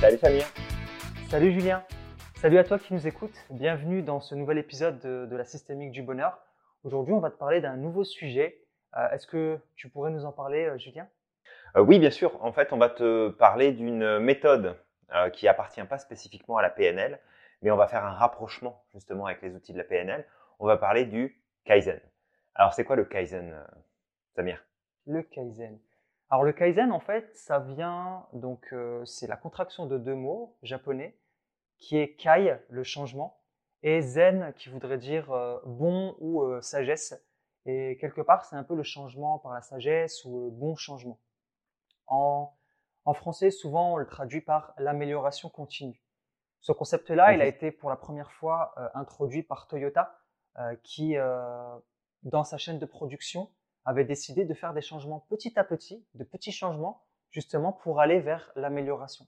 Salut Samir. Salut Julien. Salut à toi qui nous écoutes. Bienvenue dans ce nouvel épisode de, la systémique du bonheur. Aujourd'hui, on va te parler d'un nouveau sujet. Euh, est-ce que tu pourrais nous en parler, euh, Julien? Euh, Oui, bien sûr. En fait, on va te parler d'une méthode qui appartient pas spécifiquement à la PNL, mais on va faire un rapprochement justement avec les outils de la PNL. On va parler du Kaizen. Alors, c'est quoi le Kaizen, Samir? Le Kaizen. Alors le kaizen, en fait, ça vient, donc euh, c'est la contraction de deux mots japonais, qui est kai, le changement, et zen, qui voudrait dire euh, bon ou euh, sagesse. Et quelque part, c'est un peu le changement par la sagesse ou le bon changement. En, en français, souvent, on le traduit par l'amélioration continue. Ce concept-là, il a été pour la première fois introduit par Toyota, qui, dans sa chaîne de production, avait décidé de faire des changements petit à petit, de petits changements, justement pour aller vers l'amélioration.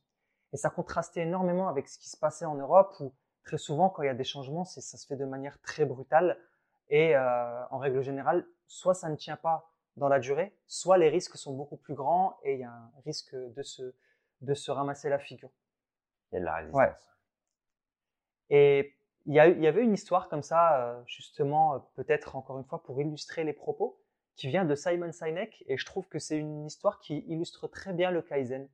Et ça contrastait énormément avec ce qui se passait en Europe, où très souvent, quand il y a des changements, ça se fait de manière très brutale. Et euh, en règle générale, soit ça ne tient pas dans la durée, soit les risques sont beaucoup plus grands et il y a un risque de se, de se ramasser la figure. Il y a de la résistance. Et il y, a, il y, avait une histoire comme ça, euh, justement, euh, peut-être encore une fois pour illustrer les propos qui vient de Simon Sinek et je trouve que c'est une histoire qui illustre très bien le Kaizen.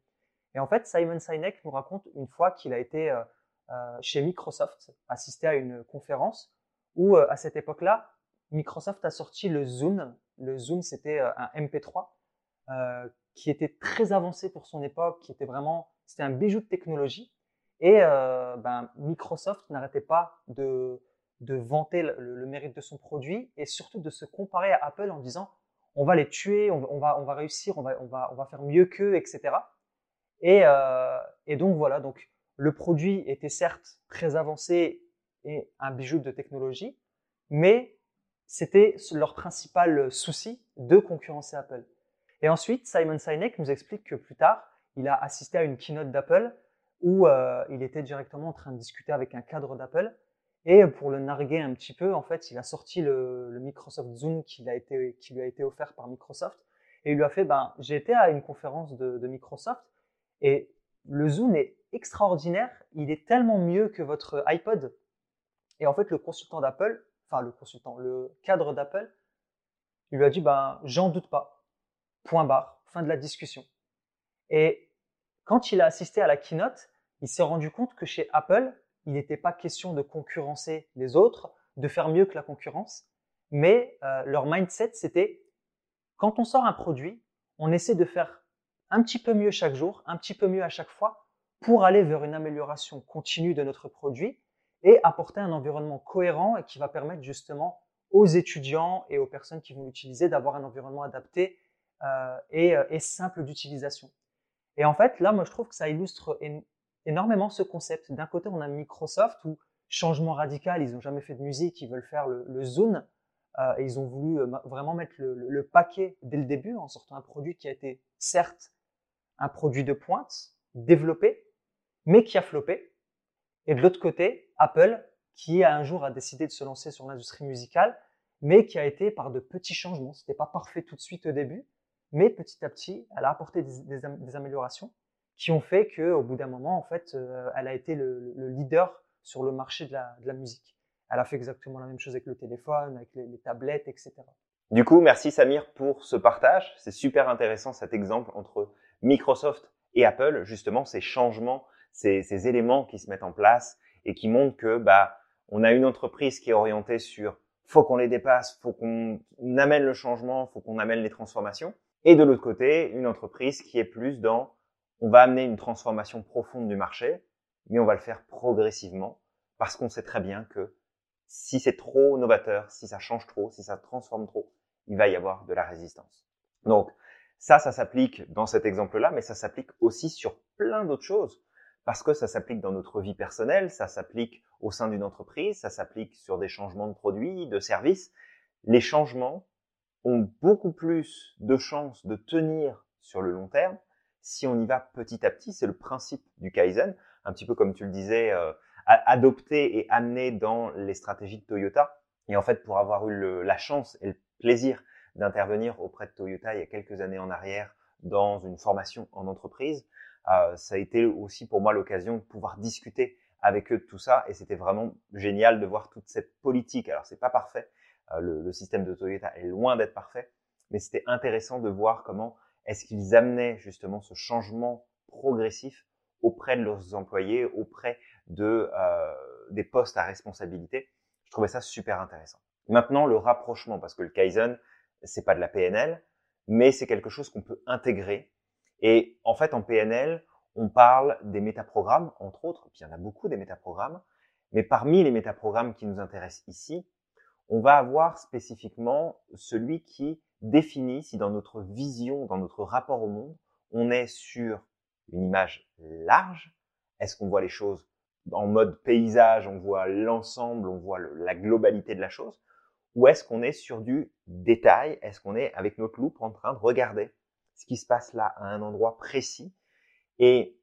Et en fait, Simon Sinek nous raconte une fois qu'il a été euh, euh, chez Microsoft, assisté à une conférence où euh, à cette époque-là, Microsoft a sorti le Zoom. Le Zoom, c'était un MP3 qui était très avancé pour son époque, qui était vraiment, c'était un bijou de technologie. Et ben, Microsoft n'arrêtait pas de, de vanter le, mérite de son produit et surtout de se comparer à Apple en disant on va les tuer, on, va, on va réussir, on va, on va, on va faire mieux qu'eux, etc. Et, euh, et donc voilà, donc le produit était certes très avancé et un bijou de technologie, mais c'était leur principal souci de concurrencer Apple. Et ensuite, Simon Sinek nous explique que plus tard, il a assisté à une keynote d'Apple où euh, il était directement en train de discuter avec un cadre d'Apple et pour le narguer un petit peu, en fait, il a sorti le, Microsoft Zoom qui, lui a été offert par Microsoft. Et il lui a fait, ben, j'ai été à une conférence de, Microsoft et le Zoom est extraordinaire. Il est tellement mieux que votre iPod. Et en fait, le consultant d'Apple, enfin le consultant, le cadre d'Apple, il lui a dit, ben, j'en doute pas. Point barre. Fin de la discussion. Et quand il a assisté à la keynote, il s'est rendu compte que chez Apple, il n'était pas question de concurrencer les autres, de faire mieux que la concurrence, mais euh, leur mindset, c'était quand on sort un produit, on essaie de faire un petit peu mieux chaque jour, un petit peu mieux à chaque fois, pour aller vers une amélioration continue de notre produit et apporter un environnement cohérent et qui va permettre justement aux étudiants et aux personnes qui vont l'utiliser d'avoir un environnement adapté euh, et, euh, et, simple d'utilisation. Et en fait, là, moi, je trouve que ça illustre énormément ce concept. D'un côté, on a Microsoft où changement radical, ils n'ont jamais fait de musique, ils veulent faire le, le. Euh, et ils ont voulu euh, vraiment mettre le, le, paquet dès le début en sortant un produit qui a été certes un produit de pointe, développé, mais qui a floppé. Et de l'autre côté, Apple, qui un jour a décidé de se lancer sur l'industrie musicale, mais qui a été par de petits changements. C'était pas parfait tout de suite au début, mais petit à petit, elle a apporté des améliorations qui ont fait qu'au bout d'un moment, en fait, euh, elle a été le, leader sur le marché de la, musique. Elle a fait exactement la même chose avec le téléphone, avec les, tablettes, etc. Du coup, merci Samir pour ce partage. C'est super intéressant cet exemple entre Microsoft et Apple, justement, ces changements, ces, ces éléments qui se mettent en place et qui montrent que bah on a une entreprise qui est orientée sur faut qu'on les dépasse, faut qu'on amène le changement, faut qu'on amène les transformations. Et de l'autre côté, une entreprise qui est plus dans on va amener une transformation profonde du marché, mais on va le faire progressivement parce qu'on sait très bien que si c'est trop novateur, si ça change trop, si ça transforme trop, il va y avoir de la résistance. Donc ça, ça s'applique dans cet exemple-là, mais ça s'applique aussi sur plein d'autres choses parce que ça s'applique dans notre vie personnelle, ça s'applique au sein d'une entreprise, ça s'applique sur des changements de produits, de services. Les changements ont beaucoup plus de chances de tenir sur le long terme si on y va petit à petit, c'est le principe du Kaizen, un petit peu comme tu le disais, euh, adopté et amené dans les stratégies de Toyota. Et en fait, pour avoir eu la chance et le plaisir d'intervenir auprès de Toyota il y a quelques années en arrière dans une formation en entreprise, Euh, ça a été aussi pour moi l'occasion de pouvoir discuter avec eux de tout ça et c'était vraiment génial de voir toute cette politique. Alors c'est pas parfait, euh, le, le, système de Toyota est loin d'être parfait, mais c'était intéressant de voir comment est-ce qu'ils amenaient justement ce changement progressif auprès de leurs employés, auprès de euh, des postes à responsabilité? Je trouvais ça super intéressant. Maintenant le rapprochement parce que le Kaizen c'est pas de la PNL, mais c'est quelque chose qu'on peut intégrer. Et en fait en PNL on parle des métaprogrammes, entre autres, puis il y en a beaucoup des métaprogrammes, mais parmi les métaprogrammes qui nous intéressent ici, on va avoir spécifiquement celui qui définit si dans notre vision, dans notre rapport au monde, on est sur une image large, est-ce qu'on voit les choses en mode paysage, on voit l'ensemble, on voit la globalité de la chose, ou est-ce qu'on est sur du détail, est-ce qu'on est avec notre loupe en train de regarder ce qui se passe là à un endroit précis? Et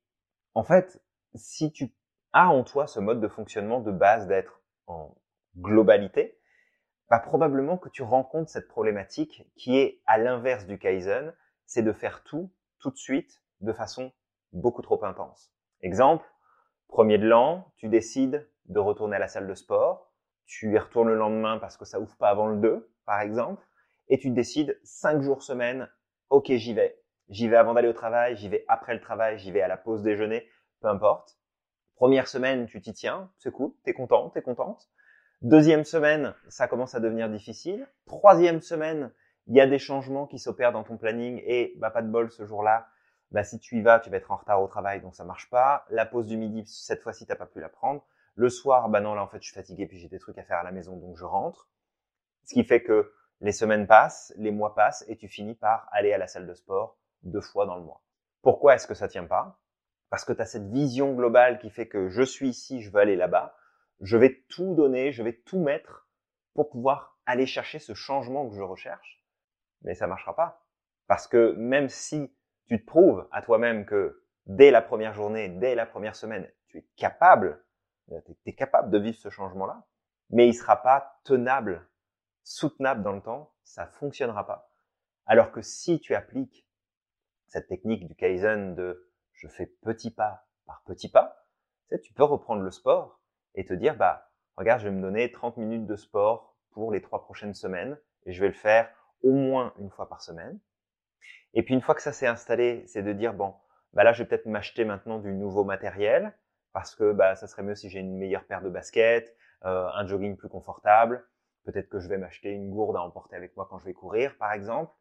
en fait, si tu as en toi ce mode de fonctionnement de base d'être en globalité, bah probablement que tu rencontres cette problématique qui est à l'inverse du Kaizen, c'est de faire tout tout de suite de façon beaucoup trop intense. Exemple, premier de l'an, tu décides de retourner à la salle de sport, tu y retournes le lendemain parce que ça ouvre pas avant le 2, par exemple, et tu décides 5 jours semaine, ok j'y vais, J'y vais avant d'aller au travail, j'y vais après le travail, j'y vais à la pause déjeuner, peu importe. Première semaine, tu t'y tiens, c'est cool, t'es content, t'es contente. Deuxième semaine, ça commence à devenir difficile. Troisième semaine, il y a des changements qui s'opèrent dans ton planning et bah pas de bol ce jour-là. Bah si tu y vas, tu vas être en retard au travail, donc ça marche pas. La pause du midi, cette fois-ci, t'as pas pu la prendre. Le soir, bah non, là en fait, je suis fatigué puis j'ai des trucs à faire à la maison, donc je rentre. Ce qui fait que les semaines passent, les mois passent et tu finis par aller à la salle de sport deux fois dans le mois. Pourquoi est-ce que ça tient pas? Parce que tu as cette vision globale qui fait que je suis ici, je veux aller là-bas, je vais tout donner, je vais tout mettre pour pouvoir aller chercher ce changement que je recherche, mais ça marchera pas. Parce que même si tu te prouves à toi-même que dès la première journée, dès la première semaine, tu es capable, tu es capable de vivre ce changement-là, mais il sera pas tenable, soutenable dans le temps, ça fonctionnera pas. Alors que si tu appliques cette technique du Kaizen de je fais petit pas par petit pas, tu peux reprendre le sport et te dire, bah, regarde, je vais me donner 30 minutes de sport pour les trois prochaines semaines et je vais le faire au moins une fois par semaine. Et puis une fois que ça s'est installé, c'est de dire, bon, bah là, je vais peut-être m'acheter maintenant du nouveau matériel parce que bah, ça serait mieux si j'ai une meilleure paire de baskets, euh, un jogging plus confortable. Peut-être que je vais m'acheter une gourde à emporter avec moi quand je vais courir, par exemple.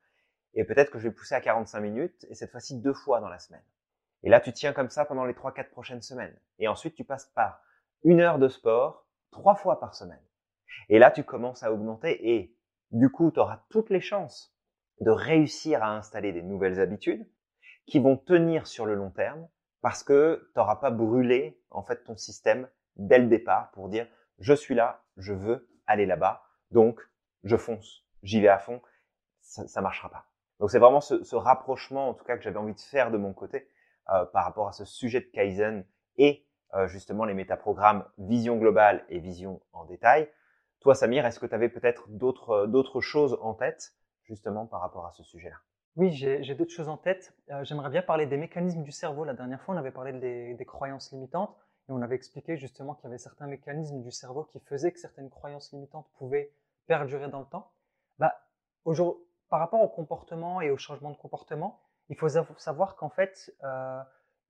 Et peut-être que je vais pousser à 45 minutes, et cette fois-ci deux fois dans la semaine. Et là, tu tiens comme ça pendant les 3-4 prochaines semaines. Et ensuite, tu passes par une heure de sport, trois fois par semaine. Et là, tu commences à augmenter et du coup, tu auras toutes les chances de réussir à installer des nouvelles habitudes qui vont tenir sur le long terme parce que tu n'auras pas brûlé en fait ton système dès le départ pour dire je suis là, je veux aller là-bas, donc je fonce, j'y vais à fond, ça, ça marchera pas. Donc c'est vraiment ce, ce, rapprochement, en tout cas, que j'avais envie de faire de mon côté euh, par rapport à ce sujet de Kaizen et euh, justement les métaprogrammes vision globale et vision en détail. Toi, Samir, est-ce que tu avais peut-être d'autres euh, d'autres choses en tête justement par rapport à ce sujet-là? Oui, j'ai d'autres choses en tête. Euh, J'aimerais bien parler des mécanismes du cerveau. La dernière fois, on avait parlé des, croyances limitantes et on avait expliqué justement qu'il y avait certains mécanismes du cerveau qui faisaient que certaines croyances limitantes pouvaient perdurer dans le temps. Bah, aujourd'hui par rapport au comportement et au changement de comportement, il faut savoir qu'en fait,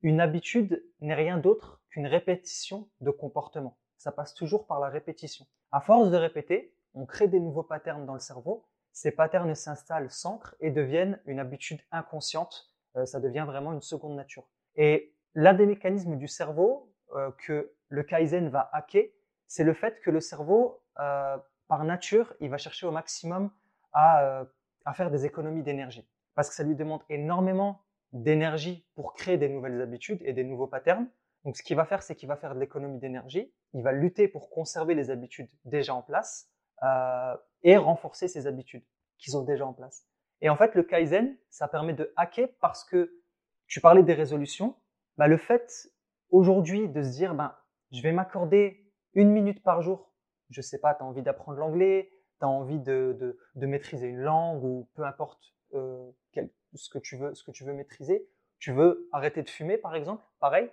une habitude n'est rien d'autre qu'une répétition de comportement. Ça passe toujours par la répétition. À force de répéter, on crée des nouveaux patterns dans le cerveau. Ces patterns s'installent, s'ancrent et deviennent une habitude inconsciente. Euh, ça devient vraiment une seconde nature. Et l'un des mécanismes du cerveau euh, que le Kaizen va hacker, c'est le fait que le cerveau, euh, par nature, il va chercher au maximum à à faire des économies d'énergie. Parce que ça lui demande énormément d'énergie pour créer des nouvelles habitudes et des nouveaux patterns. Donc ce qu'il va faire, c'est qu'il va faire de l'économie d'énergie, il va lutter pour conserver les habitudes déjà en place euh, et renforcer ces habitudes qu'ils ont déjà en place. Et en fait, le Kaizen, ça permet de hacker parce que tu parlais des résolutions. Bah, le fait aujourd'hui de se dire, ben, je vais m'accorder une minute par jour. Je sais pas, tu as envie d'apprendre l'anglais, tu as envie de, de, de, maîtriser une langue ou peu importe euh, quel, ce, que tu veux, ce que tu veux maîtriser, Tu veux arrêter de fumer, par exemple, pareil.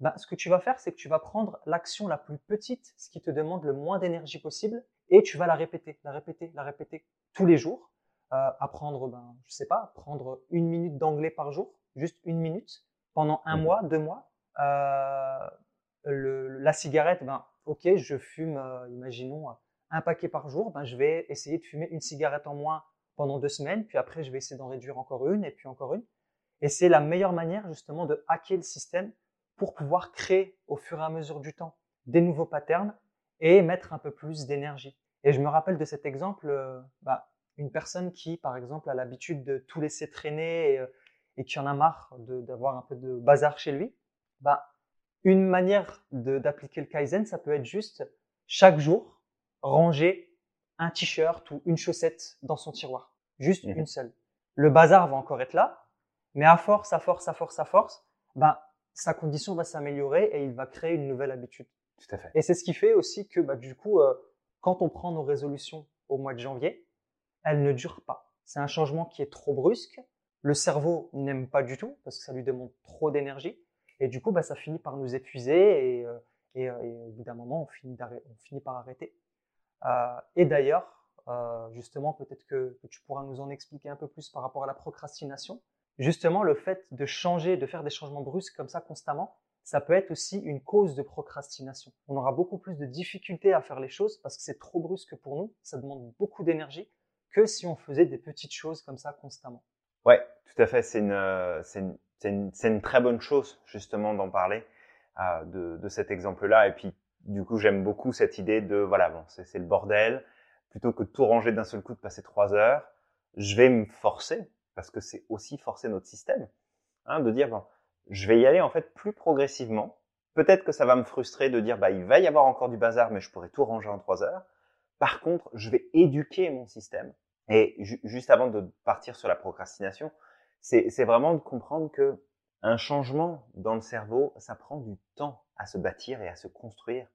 Ben, ce que tu vas faire, c'est que tu vas prendre l'action la plus petite, ce qui te demande le moins d'énergie possible, et tu vas la répéter, la répéter, la répéter tous les jours. Euh, apprendre, ben, je sais pas, prendre une minute d'anglais par jour, juste une minute, pendant un mmh. mois, deux mois. Euh, le, la cigarette, ben, ok, je fume, euh, imaginons, un paquet par jour, ben, je vais essayer de fumer une cigarette en moins pendant deux semaines, puis après, je vais essayer d'en réduire encore une, et puis encore une. Et c'est la meilleure manière, justement, de hacker le système pour pouvoir créer, au fur et à mesure du temps, des nouveaux patterns et mettre un peu plus d'énergie. Et je me rappelle de cet exemple, euh, bah, une personne qui, par exemple, a l'habitude de tout laisser traîner et, euh, qui en a marre d'avoir un peu de bazar chez lui, bah, une manière d'appliquer le Kaizen, ça peut être juste chaque jour ranger un t-shirt ou une chaussette dans son tiroir. Juste mmh une seule. Le bazar va encore être là, mais à force, à force, à force, à force, bah, sa condition va s'améliorer et il va créer une nouvelle habitude. Tout à fait. Et c'est ce qui fait aussi que, bah, du coup, euh, quand on prend nos résolutions au mois de janvier, elles ne durent pas. C'est un changement qui est trop brusque. Le cerveau n'aime pas du tout parce que ça lui demande trop d'énergie. Et du coup, bah, ça finit par nous épuiser et, euh, et, euh, et au bout d'un moment, on finit, on finit par arrêter. Euh, et d'ailleurs, euh, justement, peut-être que, tu pourras nous en expliquer un peu plus par rapport à la procrastination. Justement, le fait de changer, de faire des changements brusques comme ça constamment, ça peut être aussi une cause de procrastination. On aura beaucoup plus de difficultés à faire les choses parce que c'est trop brusque pour nous, ça demande beaucoup d'énergie que si on faisait des petites choses comme ça constamment. Ouais, tout à fait. C'est une, euh, une, une, très bonne chose justement d'en parler de, de, cet exemple-là. Et puis, du coup, j'aime beaucoup cette idée de voilà, bon, c'est le bordel. Plutôt que de tout ranger d'un seul coup, de passer trois heures, je vais me forcer parce que c'est aussi forcer notre système, hein, de dire bon, je vais y aller en fait plus progressivement. Peut-être que ça va me frustrer de dire bah il va y avoir encore du bazar, mais je pourrais tout ranger en trois heures. Par contre, je vais éduquer mon système. Et juste avant de partir sur la procrastination, c'est vraiment de comprendre que un changement dans le cerveau, ça prend du temps à se bâtir et à se construire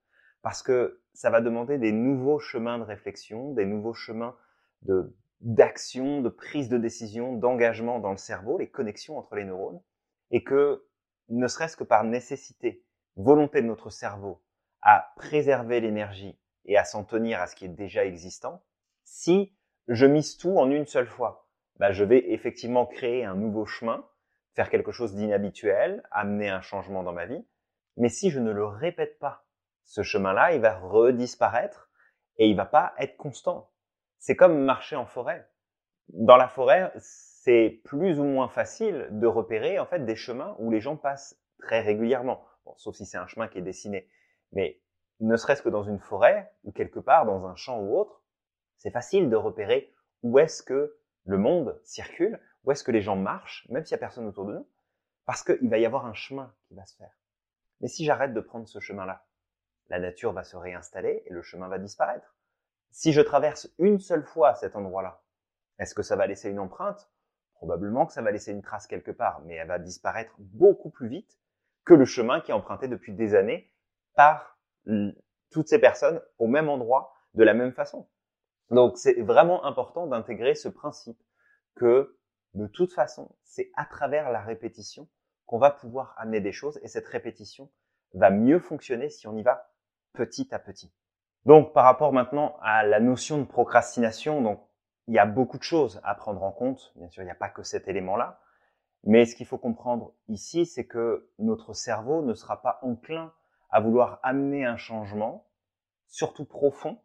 parce que ça va demander des nouveaux chemins de réflexion, des nouveaux chemins de d'action, de prise de décision, d'engagement dans le cerveau, les connexions entre les neurones, et que ne serait-ce que par nécessité, volonté de notre cerveau à préserver l'énergie et à s'en tenir à ce qui est déjà existant, si je mise tout en une seule fois, bah, je vais effectivement créer un nouveau chemin, faire quelque chose d'inhabituel, amener un changement dans ma vie. Mais si je ne le répète pas, ce chemin-là, il va redisparaître et il va pas être constant. C'est comme marcher en forêt. Dans la forêt, c'est plus ou moins facile de repérer en fait des chemins où les gens passent très régulièrement. Bon, sauf si c'est un chemin qui est dessiné. Mais ne serait-ce que dans une forêt ou quelque part dans un champ ou autre, c'est facile de repérer où est-ce que le monde circule, où est-ce que les gens marchent, même s'il n'y a personne autour de nous, parce qu'il va y avoir un chemin qui va se faire. Mais si j'arrête de prendre ce chemin-là, la nature va se réinstaller et le chemin va disparaître. Si je traverse une seule fois cet endroit-là, est-ce que ça va laisser une empreinte? Probablement que ça va laisser une trace quelque part, mais elle va disparaître beaucoup plus vite que le chemin qui est emprunté depuis des années par toutes ces personnes au même endroit de la même façon. Donc c'est vraiment important d'intégrer ce principe que de toute façon, c'est à travers la répétition qu'on va pouvoir amener des choses et cette répétition va mieux fonctionner si on y va petit à petit. Donc par rapport maintenant à la notion de procrastination, donc il y a beaucoup de choses à prendre en compte. Bien sûr, il n'y a pas que cet élément-là. Mais ce qu'il faut comprendre ici, c'est que notre cerveau ne sera pas enclin à vouloir amener un changement, surtout profond,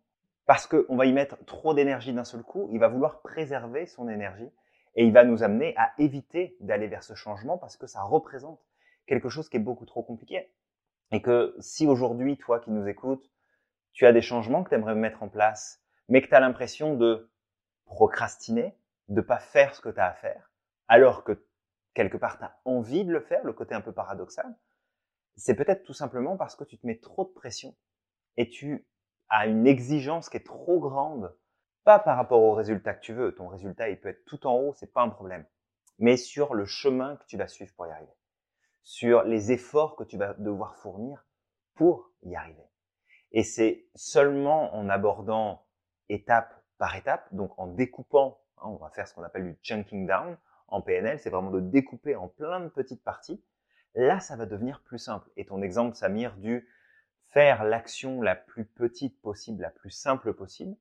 parce qu'on va y mettre trop d'énergie d'un seul coup, il va vouloir préserver son énergie et il va nous amener à éviter d'aller vers ce changement parce que ça représente quelque chose qui est beaucoup trop compliqué. Et que si aujourd'hui, toi qui nous écoutes, tu as des changements que tu aimerais mettre en place, mais que tu as l'impression de procrastiner, de pas faire ce que tu as à faire, alors que quelque part tu as envie de le faire, le côté un peu paradoxal, c'est peut-être tout simplement parce que tu te mets trop de pression et tu à une exigence qui est trop grande, pas par rapport au résultat que tu veux, ton résultat il peut être tout en haut, c'est pas un problème, mais sur le chemin que tu vas suivre pour y arriver, sur les efforts que tu vas devoir fournir pour y arriver. Et c'est seulement en abordant étape par étape, donc en découpant, hein, on va faire ce qu'on appelle du chunking down, en PNL, c'est vraiment de découper en plein de petites parties, là, ça va devenir plus simple. Et ton exemple, Samir, du faire l'action la plus petite possible, la plus simple possible,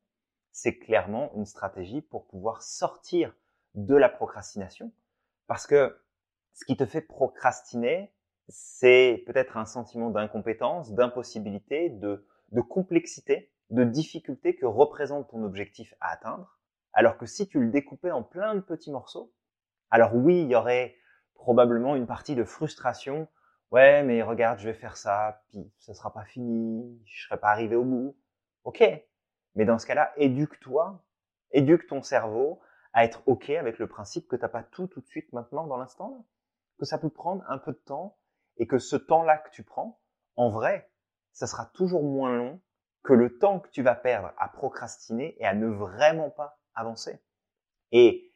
c'est clairement une stratégie pour pouvoir sortir de la procrastination. Parce que ce qui te fait procrastiner, c'est peut-être un sentiment d'incompétence, d'impossibilité, de, complexité, de difficulté que représente ton objectif à atteindre. Alors que si tu le découpais en plein de petits morceaux, alors oui, il y aurait probablement une partie de frustration. Ouais, mais regarde, je vais faire ça, puis ça sera pas fini, je serai pas arrivé au bout. Ok. Mais dans ce cas-là, éduque-toi, éduque ton cerveau à être ok avec le principe que t'as pas tout tout de suite maintenant dans l'instant, que ça peut prendre un peu de temps et que ce temps-là que tu prends, en vrai, ça sera toujours moins long que le temps que tu vas perdre à procrastiner et à ne vraiment pas avancer. Et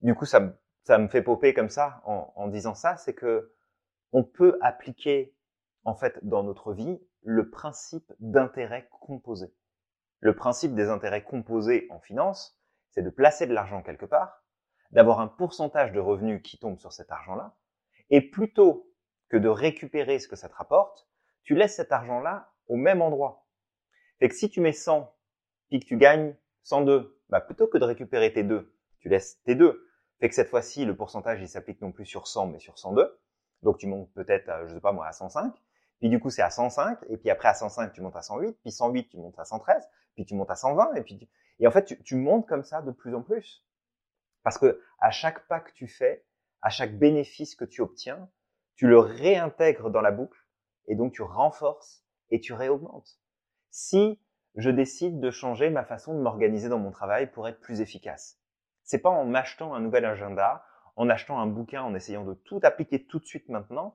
du coup, ça, ça me fait popper comme ça en, en disant ça, c'est que on peut appliquer en fait dans notre vie le principe d'intérêt composé. Le principe des intérêts composés en finance, c'est de placer de l'argent quelque part, d'avoir un pourcentage de revenus qui tombe sur cet argent-là, et plutôt que de récupérer ce que ça te rapporte, tu laisses cet argent-là au même endroit. Fait que si tu mets 100, puis que tu gagnes 102, bah plutôt que de récupérer tes deux, tu laisses tes deux. Fait que cette fois-ci, le pourcentage, il s'applique non plus sur 100, mais sur 102. Donc tu montes peut-être, je sais pas moi, à 105. Puis du coup, c'est à 105. Et puis après, à 105, tu montes à 108. Puis 108, tu montes à 113. Puis tu montes à 120. Et puis et en fait, tu, tu montes comme ça de plus en plus. Parce que à chaque pas que tu fais, à chaque bénéfice que tu obtiens, tu le réintègres dans la boucle. Et donc tu renforces et tu réaugmentes. Si je décide de changer ma façon de m'organiser dans mon travail pour être plus efficace, c'est pas en m'achetant un nouvel agenda, en achetant un bouquin, en essayant de tout appliquer tout de suite maintenant,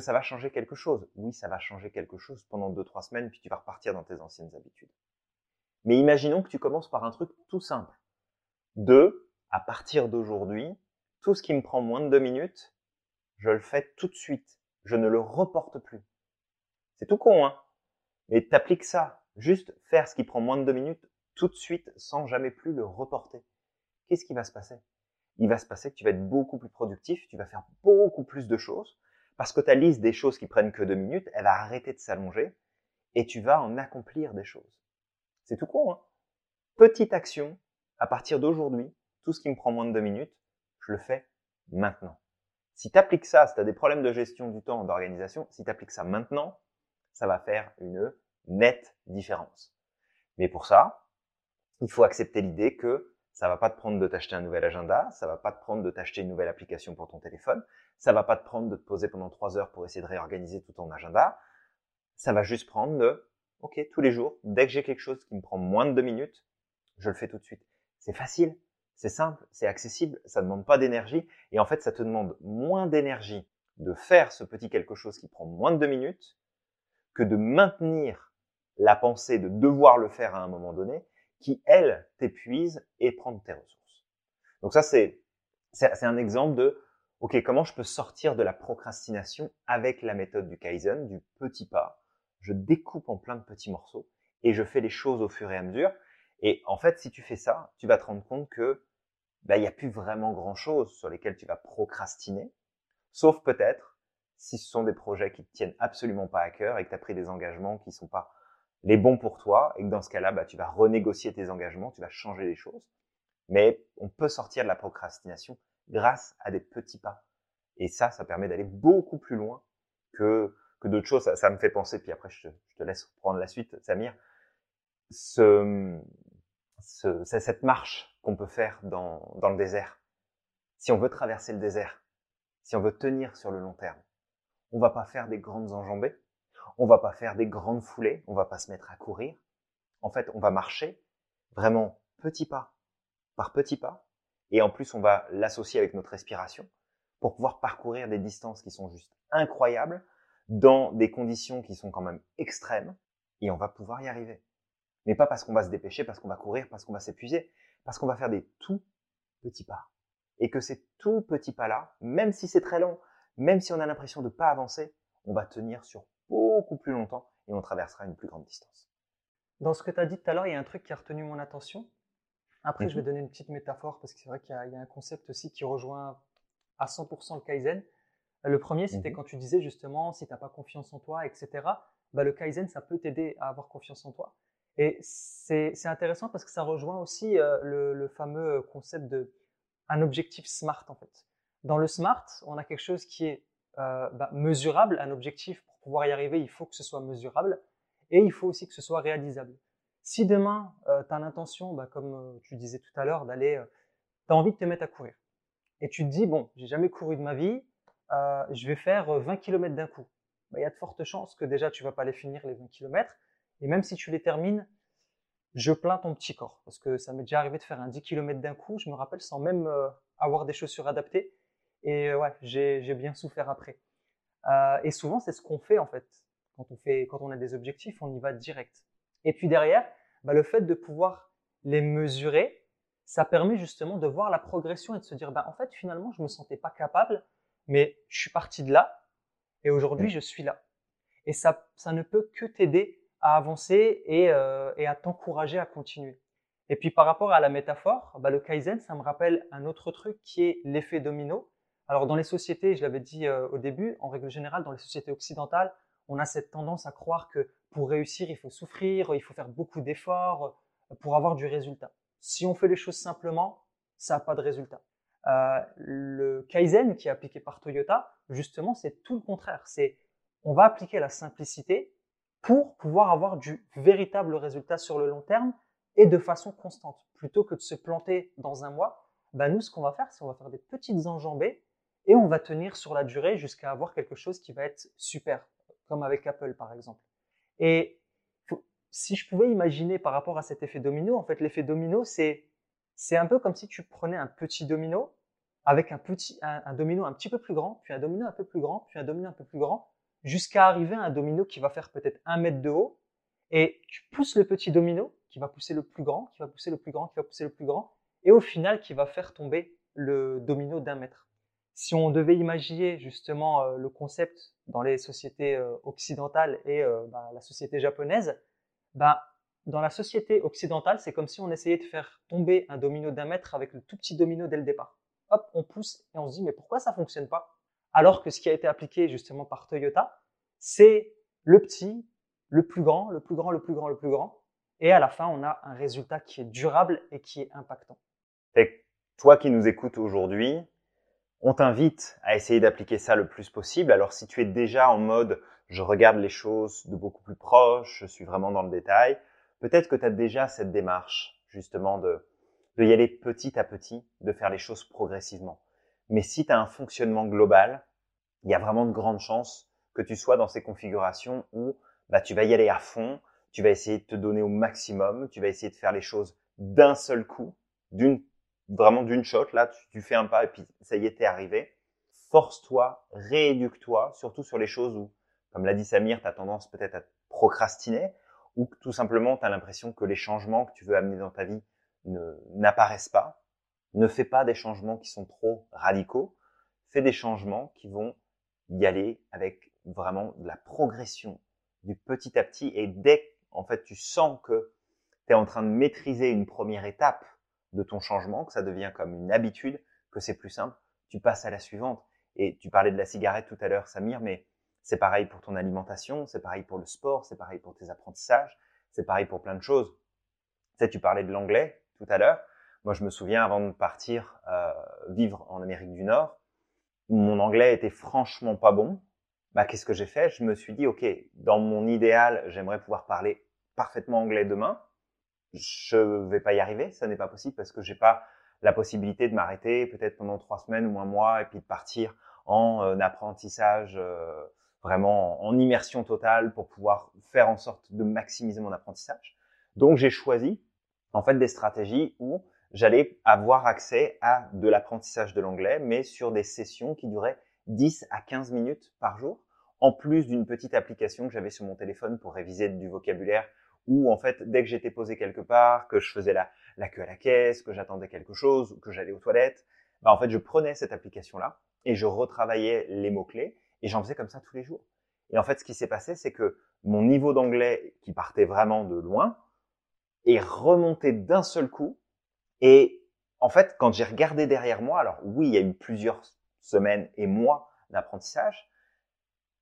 ça va changer quelque chose. Oui, ça va changer quelque chose pendant deux, trois semaines, puis tu vas repartir dans tes anciennes habitudes. Mais imaginons que tu commences par un truc tout simple. Deux, à partir d'aujourd'hui, tout ce qui me prend moins de deux minutes, je le fais tout de suite. Je ne le reporte plus. C'est tout con, hein? Mais t'appliques ça. Juste faire ce qui prend moins de deux minutes tout de suite sans jamais plus le reporter. Qu'est-ce qui va se passer? Il va se passer que tu vas être beaucoup plus productif, tu vas faire beaucoup plus de choses, parce que ta liste des choses qui prennent que deux minutes, elle va arrêter de s'allonger, et tu vas en accomplir des choses. C'est tout con, hein? Petite action, à partir d'aujourd'hui, tout ce qui me prend moins de deux minutes, je le fais maintenant. Si tu appliques ça, si tu as des problèmes de gestion du temps, d'organisation, si tu appliques ça maintenant, ça va faire une nette différence. Mais pour ça, il faut accepter l'idée que ça va pas te prendre de t'acheter un nouvel agenda, ça va pas te prendre de t'acheter une nouvelle application pour ton téléphone, ça va pas te prendre de te poser pendant trois heures pour essayer de réorganiser tout ton agenda. Ça va juste prendre de, ok, tous les jours, dès que j'ai quelque chose qui me prend moins de deux minutes, je le fais tout de suite. C'est facile, c'est simple, c'est accessible, ça demande pas d'énergie, et en fait, ça te demande moins d'énergie de faire ce petit quelque chose qui prend moins de deux minutes que de maintenir la pensée de devoir le faire à un moment donné, qui, elle, t'épuise et prend tes ressources. Donc ça, c'est, c'est un exemple de, OK, comment je peux sortir de la procrastination avec la méthode du Kaizen, du petit pas. Je découpe en plein de petits morceaux et je fais les choses au fur et à mesure. Et en fait, si tu fais ça, tu vas te rendre compte que bah, il n'y a plus vraiment grand-chose sur lesquels tu vas procrastiner, sauf peut-être si ce sont des projets qui te tiennent absolument pas à cœur et que tu as pris des engagements qui sont pas les bons pour toi et que dans ce cas-là, bah, tu vas renégocier tes engagements, tu vas changer les choses. Mais on peut sortir de la procrastination grâce à des petits pas. Et ça, ça permet d'aller beaucoup plus loin que, que d'autres choses. Ça, me fait penser, puis après je te, laisse prendre la suite, Samir. Ce, cette marche qu'on peut faire dans, dans le désert. Si on veut traverser le désert, si on veut tenir sur le long terme, on va pas faire des grandes enjambées, on va pas faire des grandes foulées, on va pas se mettre à courir. En fait, on va marcher vraiment petit pas par petit pas, et en plus, on va l'associer avec notre respiration pour pouvoir parcourir des distances qui sont juste incroyables dans des conditions qui sont quand même extrêmes, et on va pouvoir y arriver. Mais pas parce qu'on va se dépêcher, parce qu'on va courir, parce qu'on va s'épuiser, parce qu'on va faire des tout petits pas. Et que ces tout petits pas-là, même si c'est très long, même si on a l'impression de pas avancer, on va tenir sur beaucoup plus longtemps et on traversera une plus grande distance. Dans ce que tu as dit tout à l'heure, il y a un truc qui a retenu mon attention. Après, je vais mhm. donner une petite métaphore parce que c'est vrai qu'il y, a un concept aussi qui rejoint à 100% le Kaizen. Le premier, c'était Mhm. quand tu disais justement, si tu n'as pas confiance en toi, etc., bah, le Kaizen, ça peut t'aider à avoir confiance en toi. Et c'est intéressant parce que ça rejoint aussi euh, le, le fameux concept de un objectif SMART, en fait. Dans le SMART, on a quelque chose qui est euh, bah, mesurable, un objectif, pouvoir y arriver, il faut que ce soit mesurable, et il faut aussi que ce soit réalisable. Si demain, tu as l'intention, bah, comme euh, tu disais tout à l'heure, d'aller, tu as envie de te mettre à courir, et tu te dis, bon, j'ai jamais couru de ma vie, euh, je vais faire euh, 20 km d'un coup. Bah, Il y a de fortes chances que déjà tu vas pas les finir les 20 km. Et même si tu les termines, je plains ton petit corps. Parce que ça m'est déjà arrivé de faire un 10 km d'un coup, je me rappelle, sans même euh, avoir des chaussures adaptées. Et euh, ouais, j'ai bien souffert après. Euh, et souvent, c'est ce qu'on fait en fait. Quand on, fait. quand on a des objectifs, on y va direct. Et puis derrière, bah, le fait de pouvoir les mesurer, ça permet justement de voir la progression et de se dire, bah, en fait, finalement, je me sentais pas capable, mais je suis parti de là et aujourd'hui, Mm. je suis là. Et ça, ça ne peut que t'aider à avancer et, euh, et à t'encourager à continuer. Et puis par rapport à la métaphore, bah, le Kaizen, ça me rappelle un autre truc qui est l'effet domino. Alors dans les sociétés, je l'avais dit euh, au début, en règle générale, dans les sociétés occidentales, on a cette tendance à croire que pour réussir, il faut souffrir, il faut faire beaucoup d'efforts euh, pour avoir du résultat. Si on fait les choses simplement, ça n'a pas de résultat. Euh, le Kaizen qui est appliqué par Toyota, justement, c'est tout le contraire. C'est on va appliquer la simplicité pour pouvoir avoir du véritable résultat sur le long terme et de façon constante. Plutôt que de se planter dans un mois, ben nous, ce qu'on va faire, c'est on va faire des petites enjambées et on va tenir sur la durée jusqu'à avoir quelque chose qui va être super, comme avec Apple par exemple. Et si je pouvais imaginer par rapport à cet effet domino, en fait, l'effet domino, c'est c'est un peu comme si tu prenais un petit domino avec un petit un, un domino un petit peu plus grand, puis un domino un peu plus grand, puis un domino un peu plus grand, jusqu'à arriver à un domino qui va faire peut-être un mètre de haut, et tu pousses le petit domino qui va pousser le plus grand, qui va pousser le plus grand, qui va pousser le plus grand, et au final qui va faire tomber le domino d'un mètre. Si on devait imaginer justement euh, le concept dans les sociétés euh, occidentales et euh, bah, la société japonaise, bah, dans la société occidentale, c'est comme si on essayait de faire tomber un domino d'un mètre avec le tout petit domino dès le départ. Hop, on pousse et on se dit mais pourquoi ça fonctionne pas? Alors que ce qui a été appliqué justement par Toyota, c'est le petit, le plus grand, le plus grand, le plus grand, le plus grand, et à la fin on a un résultat qui est durable et qui est impactant. Et toi qui nous écoutes aujourd'hui, on t'invite à essayer d'appliquer ça le plus possible. Alors si tu es déjà en mode je regarde les choses de beaucoup plus proche, je suis vraiment dans le détail, peut-être que tu as déjà cette démarche justement de, de y aller petit à petit, de faire les choses progressivement. Mais si tu as un fonctionnement global, il y a vraiment de grandes chances que tu sois dans ces configurations où bah, tu vas y aller à fond, tu vas essayer de te donner au maximum, tu vas essayer de faire les choses d'un seul coup, d'une vraiment d'une shot. Là, tu, fais un pas et puis ça y est, t'es arrivé. Force-toi, rééduque-toi, surtout sur les choses où, comme l'a dit Samir, tu as tendance peut-être à procrastiner ou tout simplement tu as l'impression que les changements que tu veux amener dans ta vie n'apparaissent pas. Ne fais pas des changements qui sont trop radicaux. Fais des changements qui vont y aller avec vraiment de la progression, du petit à petit. Et dès en fait tu sens que tu es en train de maîtriser une première étape de ton changement, que ça devient comme une habitude, que c'est plus simple, tu passes à la suivante. Et tu parlais de la cigarette tout à l'heure, Samir, mais c'est pareil pour ton alimentation, c'est pareil pour le sport, c'est pareil pour tes apprentissages, c'est pareil pour plein de choses. Tu sais, tu parlais de l'anglais tout à l'heure. Moi, je me souviens avant de partir euh, vivre en Amérique du Nord, mon anglais était franchement pas bon. Bah, qu'est-ce que j'ai fait? Je me suis dit, ok, dans mon idéal, j'aimerais pouvoir parler parfaitement anglais demain. Je vais pas y arriver, ça n'est pas possible parce que j'ai pas la possibilité de m'arrêter peut-être pendant trois semaines ou un mois et puis de partir en euh, apprentissage euh, vraiment en immersion totale pour pouvoir faire en sorte de maximiser mon apprentissage. Donc j'ai choisi en fait des stratégies où j'allais avoir accès à de l'apprentissage de l'anglais, mais sur des sessions qui duraient 10 à 15 minutes par jour, en plus d'une petite application que j'avais sur mon téléphone pour réviser du vocabulaire, où en fait, dès que j'étais posé quelque part, que je faisais la, la queue à la caisse, que j'attendais quelque chose, ou que j'allais aux toilettes, bah en fait, je prenais cette application-là et je retravaillais les mots-clés et j'en faisais comme ça tous les jours. Et en fait, ce qui s'est passé, c'est que mon niveau d'anglais, qui partait vraiment de loin, est remonté d'un seul coup. Et en fait, quand j'ai regardé derrière moi, alors oui, il y a eu plusieurs semaines et mois d'apprentissage.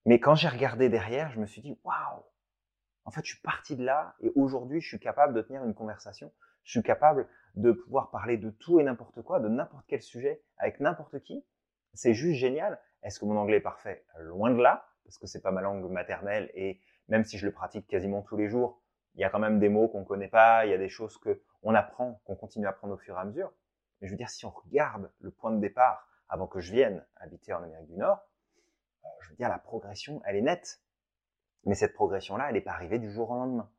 Mais quand j'ai regardé derrière, je me suis dit, waouh, en fait, je suis parti de là et aujourd'hui, je suis capable de tenir une conversation. Je suis capable de pouvoir parler de tout et n'importe quoi, de n'importe quel sujet, avec n'importe qui. C'est juste génial. Est-ce que mon anglais est parfait? Loin de là, parce que c'est pas ma langue maternelle et même si je le pratique quasiment tous les jours, il y a quand même des mots qu'on connaît pas, il y a des choses que on apprend, qu'on continue à apprendre au fur et à mesure. Mais je veux dire, si on regarde le point de départ avant que je vienne habiter en Amérique du Nord, euh, je veux dire, la progression, elle est nette. Mais cette progression-là, elle n'est pas arrivée du jour au lendemain.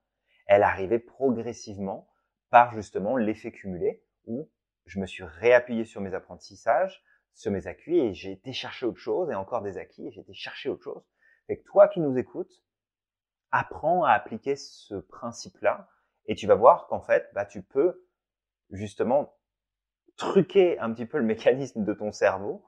Elle arrivait progressivement par justement l'effet cumulé où je me suis réappuyé sur mes apprentissages, sur mes acquis et j'ai été chercher autre chose et encore des acquis et j'ai été chercher autre chose. Fait que toi qui nous écoutes, apprends à appliquer ce principe-là et tu vas voir qu'en fait, bah, tu peux justement truquer un petit peu le mécanisme de ton cerveau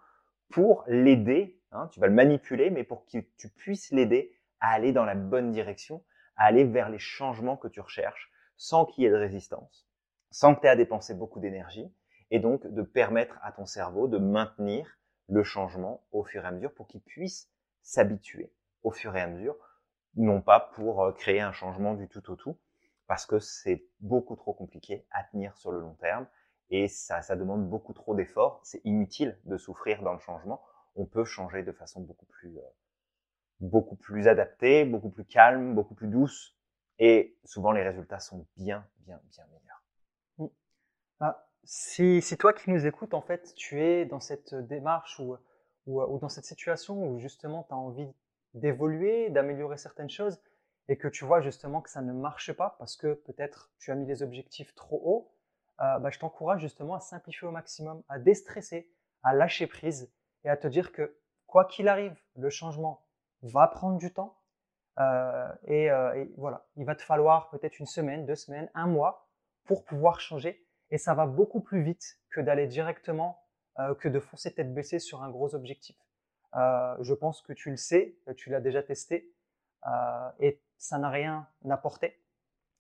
pour l'aider. Hein, tu vas le manipuler, mais pour que tu puisses l'aider à aller dans la bonne direction, à aller vers les changements que tu recherches, sans qu'il y ait de résistance, sans que tu aies à dépenser beaucoup d'énergie, et donc de permettre à ton cerveau de maintenir le changement au fur et à mesure pour qu'il puisse s'habituer au fur et à mesure, non pas pour euh, créer un changement du tout au tout, parce que c'est beaucoup trop compliqué à tenir sur le long terme et ça, ça demande beaucoup trop d'efforts. C'est inutile de souffrir dans le changement. On peut changer de façon beaucoup plus, euh, beaucoup plus adaptée, beaucoup plus calme, beaucoup plus douce. Et souvent, les résultats sont bien, bien, bien meilleurs. Mm. Ah, si, toi qui nous écoutes, en fait, tu es dans cette démarche ou dans cette situation où justement tu as envie d'évoluer, d'améliorer certaines choses et que tu vois justement que ça ne marche pas parce que peut-être tu as mis les objectifs trop hauts, euh, bah, je t'encourage justement à simplifier au maximum, à déstresser, à lâcher prise et à te dire que quoi qu'il arrive, le changement va prendre du temps. Euh, et, euh, et, voilà, il va te falloir peut-être une semaine, deux semaines, un mois pour pouvoir changer. Et ça va beaucoup plus vite que d'aller directement, euh, que de foncer tête baissée sur un gros objectif. Je pense que tu le sais, tu l'as déjà testé et ça n'a rien apporté.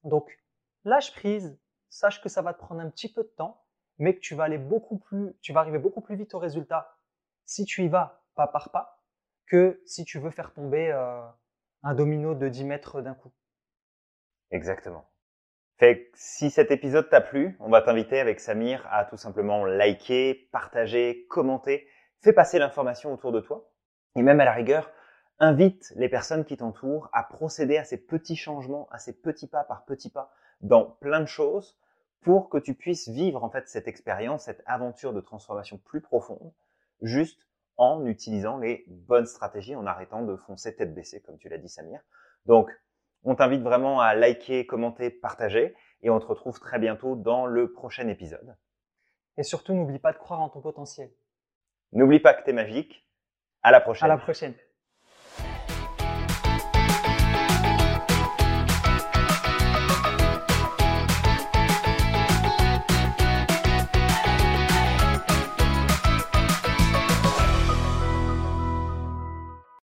Donc, lâche prise, sache que ça va te prendre un petit peu de temps, mais que tu vas aller beaucoup plus, tu vas arriver beaucoup plus vite au résultat si tu y vas pas par pas que si tu veux faire tomber euh, un domino de 10 mètres d'un coup. Exactement. Fait si cet épisode t'a plu, on va t'inviter avec Samir à tout simplement liker, partager, commenter, fais passer l'information autour de toi et même à la rigueur, invite les personnes qui t'entourent à procéder à ces petits changements, à ces petits pas par petits pas dans plein de choses pour que tu puisses vivre en fait cette expérience, cette aventure de transformation plus profonde, juste en utilisant les bonnes stratégies, en arrêtant de foncer tête baissée, comme tu l'as dit Samir. Donc, on t'invite vraiment à liker, commenter, partager, et on te retrouve très bientôt dans le prochain épisode. Et surtout, n'oublie pas de croire en ton potentiel. N'oublie pas que tu es magique. À la prochaine. À la prochaine.